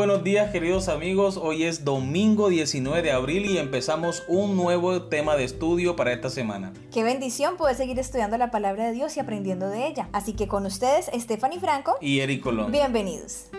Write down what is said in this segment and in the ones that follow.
buenos días queridos amigos, hoy es domingo 19 de abril y empezamos un nuevo tema de estudio para esta semana. Qué bendición poder seguir estudiando la palabra de Dios y aprendiendo de ella. Así que con ustedes, Stephanie Franco y Eric Colón. Bienvenidos.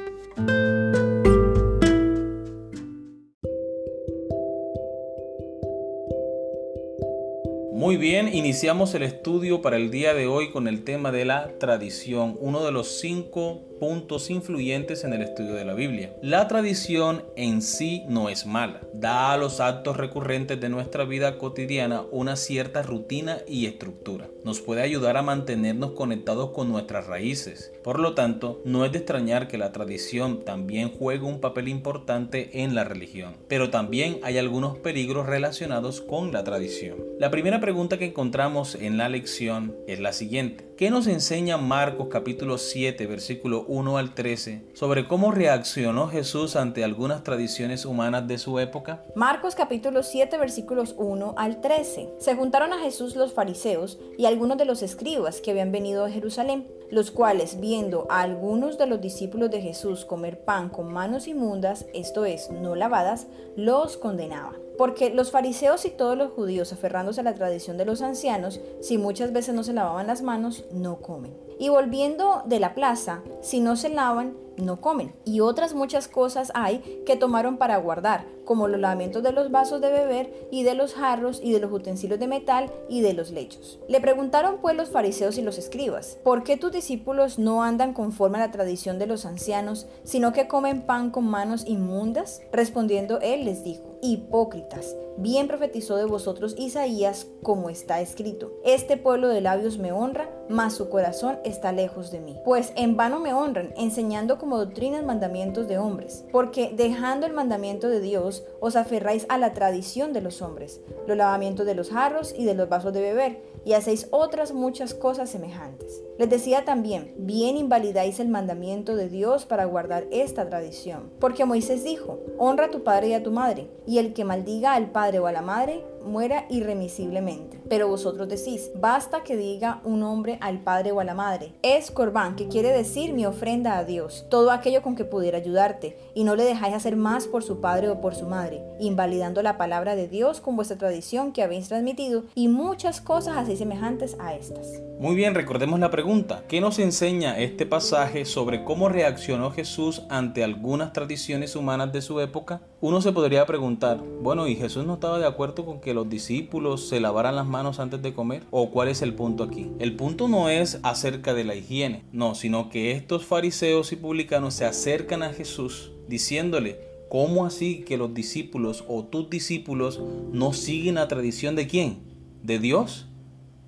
Bien, iniciamos el estudio para el día de hoy con el tema de la tradición, uno de los cinco puntos influyentes en el estudio de la Biblia. La tradición en sí no es mala, da a los actos recurrentes de nuestra vida cotidiana una cierta rutina y estructura. Nos puede ayudar a mantenernos conectados con nuestras raíces. Por lo tanto, no es de extrañar que la tradición también juegue un papel importante en la religión. Pero también hay algunos peligros relacionados con la tradición. La primera pregunta que encontramos en la lección es la siguiente. ¿Qué nos enseña Marcos capítulo 7 versículo 1 al 13 sobre cómo reaccionó Jesús ante algunas tradiciones humanas de su época? Marcos capítulo 7 versículos 1 al 13. Se juntaron a Jesús los fariseos y algunos de los escribas que habían venido de Jerusalén, los cuales viendo a algunos de los discípulos de Jesús comer pan con manos inmundas, esto es, no lavadas, los condenaban. Porque los fariseos y todos los judíos, aferrándose a la tradición de los ancianos, si muchas veces no se lavaban las manos, no comen. Y volviendo de la plaza, si no se lavan, no comen. Y otras muchas cosas hay que tomaron para guardar, como los lavamientos de los vasos de beber y de los jarros y de los utensilios de metal y de los lechos. Le preguntaron pues los fariseos y los escribas, ¿por qué tus discípulos no andan conforme a la tradición de los ancianos, sino que comen pan con manos inmundas? Respondiendo él les dijo, hipócritas, bien profetizó de vosotros Isaías como está escrito, este pueblo de labios me honra, mas su corazón está lejos de mí. Pues en vano me honran, enseñando como doctrinas mandamientos de hombres, porque dejando el mandamiento de Dios, os aferráis a la tradición de los hombres, los lavamientos de los jarros y de los vasos de beber, y hacéis otras muchas cosas semejantes. Les decía también, bien invalidáis el mandamiento de Dios para guardar esta tradición, porque Moisés dijo, honra a tu padre y a tu madre, y el que maldiga al padre o a la madre, muera irremisiblemente. Pero vosotros decís, basta que diga un hombre al padre o a la madre. Es corbán, que quiere decir mi ofrenda a Dios, todo aquello con que pudiera ayudarte, y no le dejáis hacer más por su padre o por su madre, invalidando la palabra de Dios con vuestra tradición que habéis transmitido, y muchas cosas así semejantes a estas. Muy bien, recordemos la pregunta. ¿Qué nos enseña este pasaje sobre cómo reaccionó Jesús ante algunas tradiciones humanas de su época? Uno se podría preguntar, bueno, ¿y Jesús no estaba de acuerdo con que los discípulos se lavaran las manos antes de comer? ¿O cuál es el punto aquí? El punto no es acerca de la higiene, no, sino que estos fariseos y publicanos se acercan a Jesús diciéndole, ¿cómo así que los discípulos o tus discípulos no siguen la tradición de quién? ¿De Dios?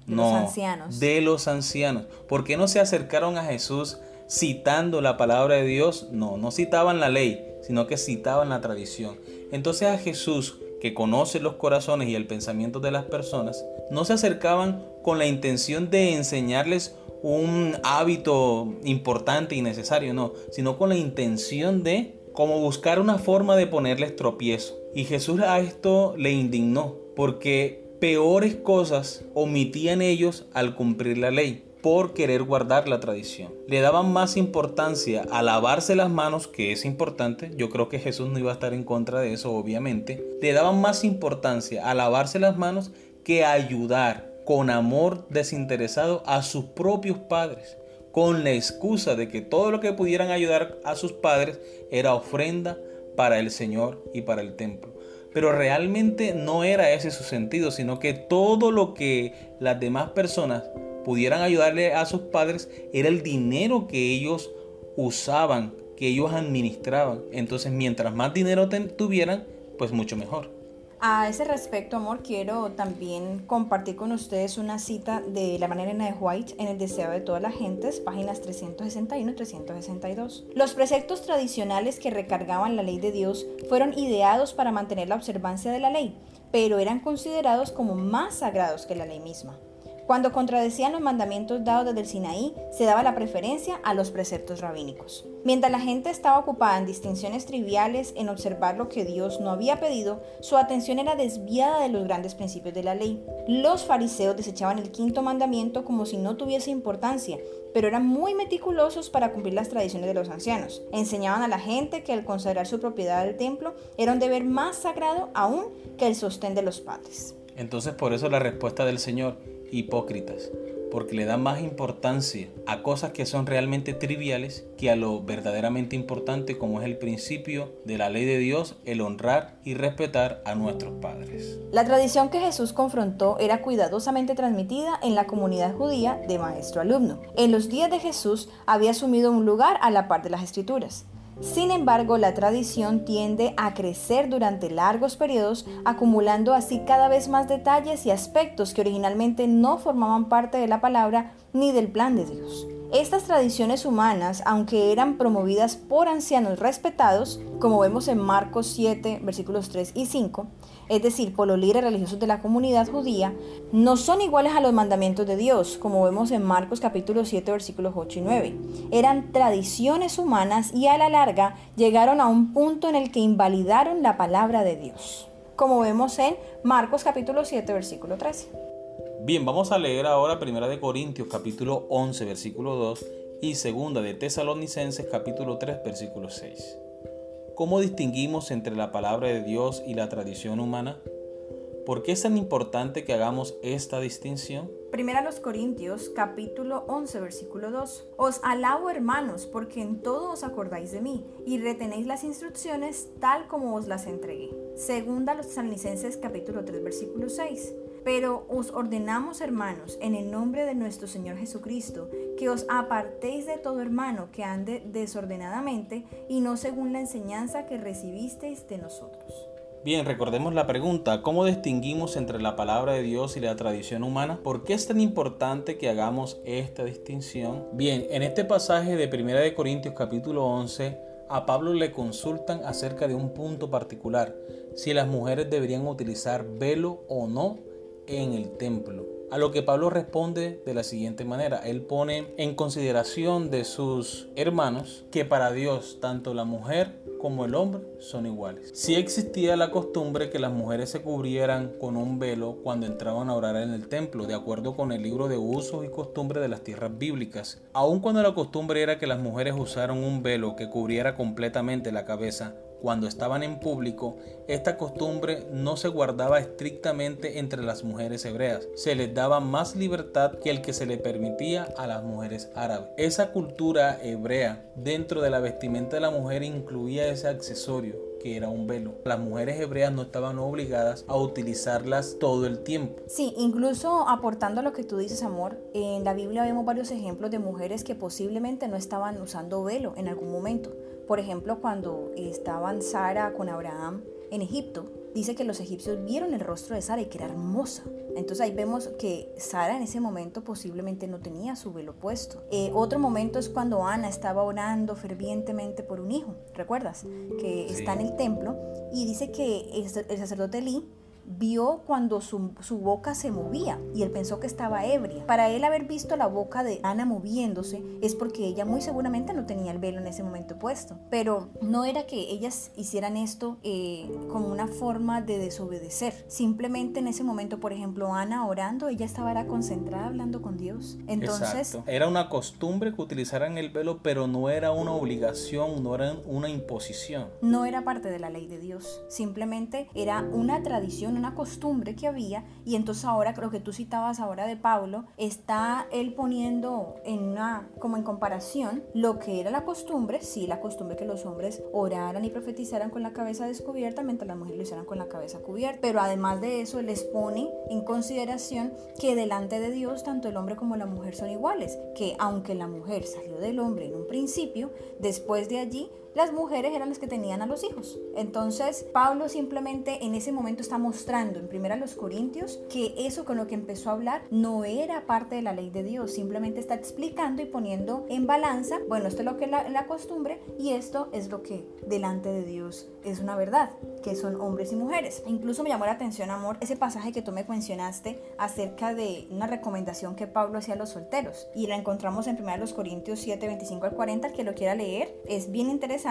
De no, los ancianos. De los ancianos. ¿Por qué no se acercaron a Jesús citando la palabra de Dios? No, no citaban la ley, sino que citaban la tradición. Entonces a Jesús que conoce los corazones y el pensamiento de las personas, no se acercaban con la intención de enseñarles un hábito importante y necesario, no, sino con la intención de como buscar una forma de ponerles tropiezo. Y Jesús a esto le indignó, porque peores cosas omitían ellos al cumplir la ley por querer guardar la tradición. Le daban más importancia a lavarse las manos, que es importante. Yo creo que Jesús no iba a estar en contra de eso, obviamente. Le daban más importancia a lavarse las manos que ayudar con amor desinteresado a sus propios padres, con la excusa de que todo lo que pudieran ayudar a sus padres era ofrenda para el Señor y para el templo. Pero realmente no era ese su sentido, sino que todo lo que las demás personas pudieran ayudarle a sus padres era el dinero que ellos usaban, que ellos administraban. Entonces, mientras más dinero tuvieran, pues mucho mejor. A ese respecto, amor, quiero también compartir con ustedes una cita de la manera de White en El deseo de todas las gentes, páginas 361 y 362. Los preceptos tradicionales que recargaban la ley de Dios fueron ideados para mantener la observancia de la ley, pero eran considerados como más sagrados que la ley misma. Cuando contradecían los mandamientos dados desde el Sinaí, se daba la preferencia a los preceptos rabínicos. Mientras la gente estaba ocupada en distinciones triviales, en observar lo que Dios no había pedido, su atención era desviada de los grandes principios de la ley. Los fariseos desechaban el quinto mandamiento como si no tuviese importancia, pero eran muy meticulosos para cumplir las tradiciones de los ancianos. Enseñaban a la gente que el consagrar su propiedad del templo era un deber más sagrado aún que el sostén de los padres. Entonces por eso la respuesta del Señor, hipócritas, porque le dan más importancia a cosas que son realmente triviales que a lo verdaderamente importante como es el principio de la ley de Dios, el honrar y respetar a nuestros padres. La tradición que Jesús confrontó era cuidadosamente transmitida en la comunidad judía de maestro-alumno. En los días de Jesús había asumido un lugar a la par de las escrituras. Sin embargo, la tradición tiende a crecer durante largos periodos, acumulando así cada vez más detalles y aspectos que originalmente no formaban parte de la palabra ni del plan de Dios. Estas tradiciones humanas, aunque eran promovidas por ancianos respetados, como vemos en Marcos 7, versículos 3 y 5, es decir, por los líderes religiosos de la comunidad judía, no son iguales a los mandamientos de Dios, como vemos en Marcos capítulo 7, versículos 8 y 9. Eran tradiciones humanas y a la larga llegaron a un punto en el que invalidaron la palabra de Dios, como vemos en Marcos capítulo 7, versículo 13. Bien, vamos a leer ahora Primera de Corintios capítulo 11 versículo 2 y Segunda de Tesalonicenses capítulo 3 versículo 6. ¿Cómo distinguimos entre la palabra de Dios y la tradición humana? ¿Por qué es tan importante que hagamos esta distinción? Primera los Corintios capítulo 11 versículo 2. Os alabo hermanos porque en todo os acordáis de mí y retenéis las instrucciones tal como os las entregué. Segunda los Tesalonicenses capítulo 3 versículo 6. Pero os ordenamos, hermanos, en el nombre de nuestro Señor Jesucristo, que os apartéis de todo hermano que ande desordenadamente y no según la enseñanza que recibisteis de nosotros. Bien, recordemos la pregunta, ¿cómo distinguimos entre la palabra de Dios y la tradición humana? ¿Por qué es tan importante que hagamos esta distinción? Bien, en este pasaje de 1 de Corintios capítulo 11, a Pablo le consultan acerca de un punto particular, si las mujeres deberían utilizar velo o no en el templo. A lo que Pablo responde de la siguiente manera. Él pone en consideración de sus hermanos que para Dios tanto la mujer como el hombre son iguales. Si existía la costumbre que las mujeres se cubrieran con un velo cuando entraban a orar en el templo, de acuerdo con el libro de usos y costumbres de las tierras bíblicas. Aun cuando la costumbre era que las mujeres usaran un velo que cubriera completamente la cabeza, cuando estaban en público, esta costumbre no se guardaba estrictamente entre las mujeres hebreas. Se les daba más libertad que el que se le permitía a las mujeres árabes. Esa cultura hebrea dentro de la vestimenta de la mujer incluía ese accesorio que era un velo. Las mujeres hebreas no estaban obligadas a utilizarlas todo el tiempo. Sí, incluso aportando a lo que tú dices, amor, en la Biblia vemos varios ejemplos de mujeres que posiblemente no estaban usando velo en algún momento. Por ejemplo, cuando estaban Sara con Abraham en Egipto, dice que los egipcios vieron el rostro de Sara y que era hermosa. Entonces ahí vemos que Sara en ese momento posiblemente no tenía su velo puesto. Eh, otro momento es cuando Ana estaba orando fervientemente por un hijo, ¿recuerdas? Que está en el templo y dice que el, el sacerdote Lee vio cuando su, boca se movía y él pensó que estaba ebria. Para él haber visto la boca de Ana moviéndose es porque ella muy seguramente no tenía el velo en ese momento puesto. Pero no era que ellas hicieran esto eh, como una forma de desobedecer. Simplemente en ese momento, por ejemplo, Ana orando, ella estaba concentrada hablando con Dios. Entonces... Era una costumbre que utilizaran el velo, pero no era una obligación, no era una imposición. No era parte de la ley de Dios. Simplemente era una tradición una costumbre que había y entonces ahora lo que tú citabas ahora de Pablo está él poniendo en una como en comparación lo que era la costumbre, sí, la costumbre que los hombres oraran y profetizaran con la cabeza descubierta mientras las mujeres lo hicieran con la cabeza cubierta, pero además de eso les pone en consideración que delante de Dios tanto el hombre como la mujer son iguales, que aunque la mujer salió del hombre en un principio, después de allí las mujeres eran las que tenían a los hijos. Entonces, Pablo simplemente en ese momento está mostrando en primera los Corintios que eso con lo que empezó a hablar no era parte de la ley de Dios, simplemente está explicando y poniendo en balanza, bueno, esto es lo que es la, la costumbre y esto es lo que delante de Dios es una verdad, que son hombres y mujeres. Incluso me llamó la atención, amor, ese pasaje que tú me mencionaste acerca de una recomendación que Pablo hacía a los solteros. Y la encontramos en 1 Corintios 7, 25 al 40, el que lo quiera leer, es bien interesante,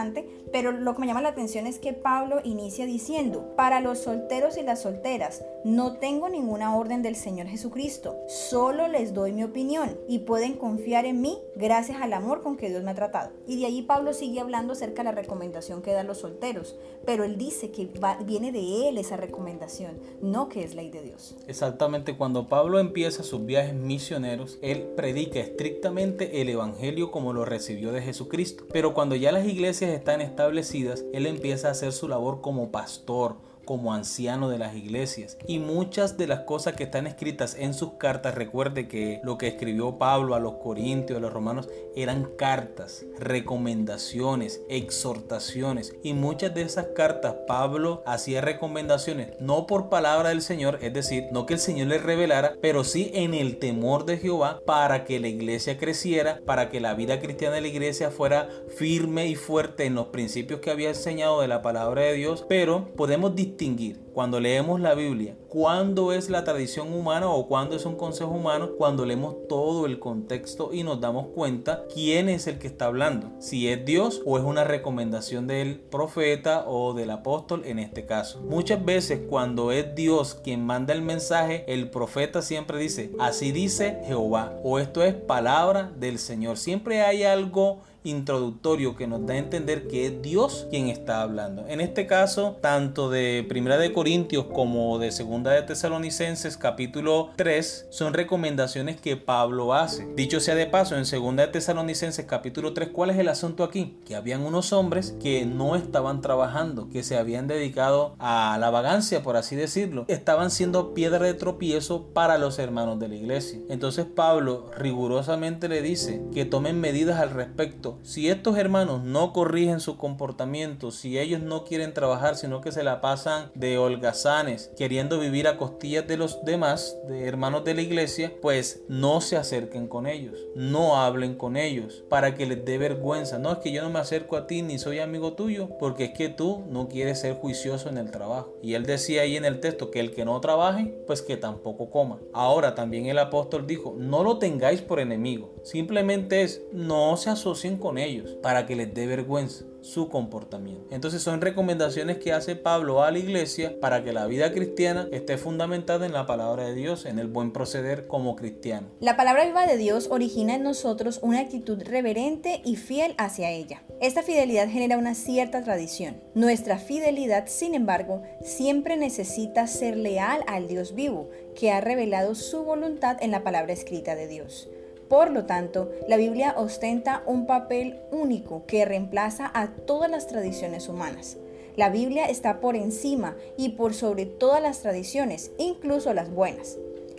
pero lo que me llama la atención es que Pablo inicia diciendo, para los solteros y las solteras, no tengo ninguna orden del Señor Jesucristo, solo les doy mi opinión y pueden confiar en mí gracias al amor con que Dios me ha tratado. Y de allí Pablo sigue hablando acerca de la recomendación que dan los solteros, pero él dice que viene de él esa recomendación, no que es ley de Dios. Exactamente, cuando Pablo empieza sus viajes misioneros, él predica estrictamente el Evangelio como lo recibió de Jesucristo. Pero cuando ya las iglesias están establecidas, él empieza a hacer su labor como pastor, como anciano de las iglesias. Y muchas de las cosas que están escritas en sus cartas, recuerde que lo que escribió Pablo a los Corintios, a los romanos, eran cartas, recomendaciones, exhortaciones. Y muchas de esas cartas Pablo hacía recomendaciones, no por palabra del Señor, es decir, no que el Señor le revelara, pero sí en el temor de Jehová para que la iglesia creciera, para que la vida cristiana de la iglesia fuera firme y fuerte en los principios que había enseñado de la palabra de Dios. Pero podemos distinguir cuando leemos la Biblia cuándo es la tradición humana o cuándo es un consejo humano, cuando leemos todo el contexto y nos damos cuenta quién es el que está hablando, si es Dios o es una recomendación del profeta o del apóstol en este caso. Muchas veces cuando es Dios quien manda el mensaje, el profeta siempre dice, así dice Jehová o esto es palabra del Señor. Siempre hay algo introductorio que nos da a entender que es Dios quien está hablando. En este caso, tanto de Primera de Corintios como de Segunda de Tesalonicenses capítulo 3 son recomendaciones que Pablo hace. Dicho sea de paso, en Segunda de Tesalonicenses capítulo 3, ¿cuál es el asunto aquí? Que habían unos hombres que no estaban trabajando, que se habían dedicado a la vagancia, por así decirlo. Estaban siendo piedra de tropiezo para los hermanos de la iglesia. Entonces Pablo rigurosamente le dice que tomen medidas al respecto si estos hermanos no corrigen su comportamiento, si ellos no quieren trabajar, sino que se la pasan de holgazanes, queriendo vivir a costillas de los demás, de hermanos de la iglesia, pues no se acerquen con ellos, no hablen con ellos, para que les dé vergüenza. No es que yo no me acerco a ti ni soy amigo tuyo, porque es que tú no quieres ser juicioso en el trabajo. Y él decía ahí en el texto que el que no trabaje, pues que tampoco coma. Ahora también el apóstol dijo, no lo tengáis por enemigo, simplemente es no se asocien con ellos para que les dé vergüenza su comportamiento. Entonces son recomendaciones que hace Pablo a la iglesia para que la vida cristiana esté fundamentada en la palabra de Dios, en el buen proceder como cristiano. La palabra viva de Dios origina en nosotros una actitud reverente y fiel hacia ella. Esta fidelidad genera una cierta tradición. Nuestra fidelidad, sin embargo, siempre necesita ser leal al Dios vivo, que ha revelado su voluntad en la palabra escrita de Dios. Por lo tanto, la Biblia ostenta un papel único que reemplaza a todas las tradiciones humanas. La Biblia está por encima y por sobre todas las tradiciones, incluso las buenas.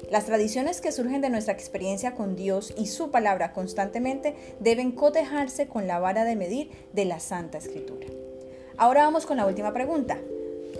Las tradiciones que surgen de nuestra experiencia con Dios y su palabra constantemente deben cotejarse con la vara de medir de la Santa Escritura. Ahora vamos con la última pregunta.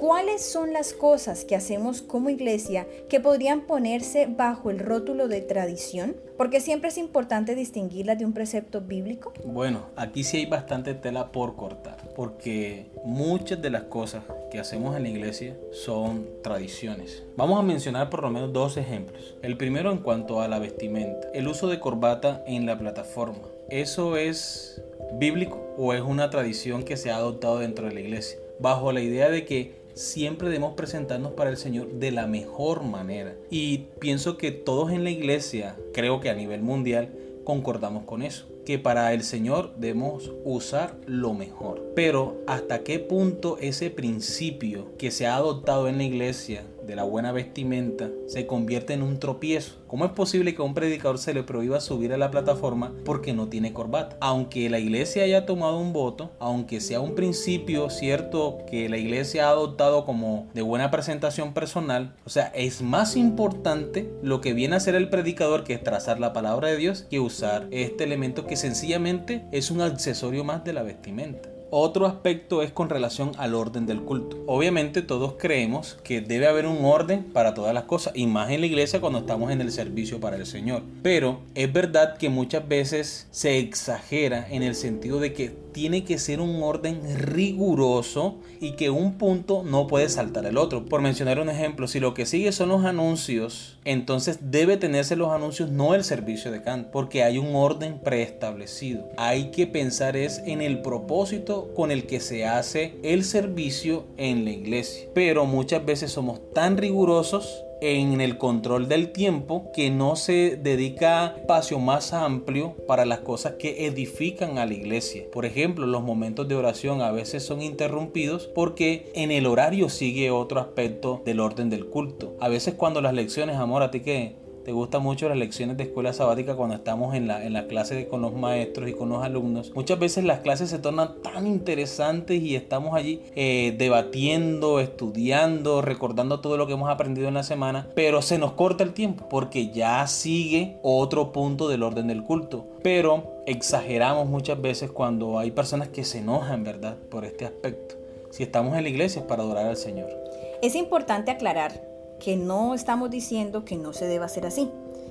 ¿Cuáles son las cosas que hacemos como iglesia que podrían ponerse bajo el rótulo de tradición? Porque siempre es importante distinguirlas de un precepto bíblico. Bueno, aquí sí hay bastante tela por cortar, porque muchas de las cosas que hacemos en la iglesia son tradiciones. Vamos a mencionar por lo menos dos ejemplos. El primero en cuanto a la vestimenta, el uso de corbata en la plataforma. ¿Eso es bíblico o es una tradición que se ha adoptado dentro de la iglesia? Bajo la idea de que siempre debemos presentarnos para el Señor de la mejor manera. Y pienso que todos en la iglesia, creo que a nivel mundial, concordamos con eso. Que para el Señor debemos usar lo mejor. Pero hasta qué punto ese principio que se ha adoptado en la iglesia de la buena vestimenta se convierte en un tropiezo. ¿Cómo es posible que a un predicador se le prohíba subir a la plataforma porque no tiene corbata? Aunque la iglesia haya tomado un voto, aunque sea un principio cierto que la iglesia ha adoptado como de buena presentación personal, o sea, es más importante lo que viene a hacer el predicador que es trazar la palabra de Dios que usar este elemento que sencillamente es un accesorio más de la vestimenta. Otro aspecto es con relación al orden del culto. Obviamente todos creemos que debe haber un orden para todas las cosas, y más en la iglesia cuando estamos en el servicio para el Señor. Pero es verdad que muchas veces se exagera en el sentido de que tiene que ser un orden riguroso y que un punto no puede saltar el otro. Por mencionar un ejemplo, si lo que sigue son los anuncios, entonces debe tenerse los anuncios, no el servicio de canto, porque hay un orden preestablecido. Hay que pensar es en el propósito con el que se hace el servicio en la iglesia. Pero muchas veces somos tan rigurosos en el control del tiempo que no se dedica espacio más amplio para las cosas que edifican a la iglesia. Por ejemplo, los momentos de oración a veces son interrumpidos porque en el horario sigue otro aspecto del orden del culto. A veces cuando las lecciones, amor, a ti que te gustan mucho las lecciones de escuela sabática cuando estamos en la, en la clase con los maestros y con los alumnos. Muchas veces las clases se tornan tan interesantes y estamos allí eh, debatiendo, estudiando, recordando todo lo que hemos aprendido en la semana, pero se nos corta el tiempo porque ya sigue otro punto del orden del culto. Pero exageramos muchas veces cuando hay personas que se enojan, ¿verdad? Por este aspecto. Si estamos en la iglesia es para adorar al Señor. Es importante aclarar que no estamos diciendo que no se deba hacer así.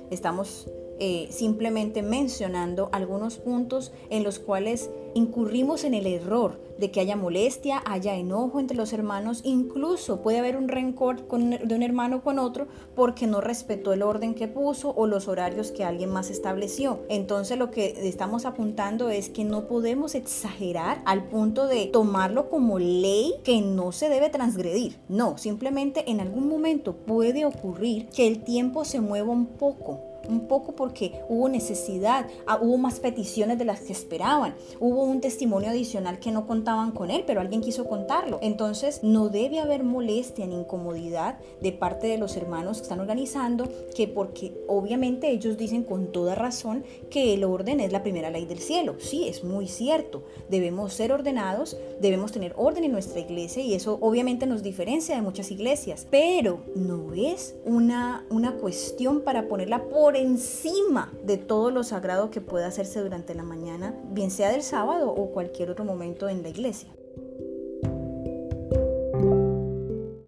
Estamos eh, simplemente mencionando algunos puntos en los cuales incurrimos en el error de que haya molestia, haya enojo entre los hermanos, incluso puede haber un rencor de un hermano con otro porque no respetó el orden que puso o los horarios que alguien más estableció. Entonces lo que estamos apuntando es que no podemos exagerar al punto de tomarlo como ley que no se debe transgredir. No, simplemente en algún momento puede ocurrir que el tiempo se mueva un poco un poco porque hubo necesidad, ah, hubo más peticiones de las que esperaban, hubo un testimonio adicional que no contaban con él, pero alguien quiso contarlo. Entonces no debe haber molestia ni incomodidad de parte de los hermanos que están organizando, que porque obviamente ellos dicen con toda razón que el orden es la primera ley del cielo. Sí, es muy cierto. Debemos ser ordenados, debemos tener orden en nuestra iglesia y eso obviamente nos diferencia de muchas iglesias, pero no es una, una cuestión para ponerla por encima de todo lo sagrado que pueda hacerse durante la mañana, bien sea del sábado o cualquier otro momento en la iglesia.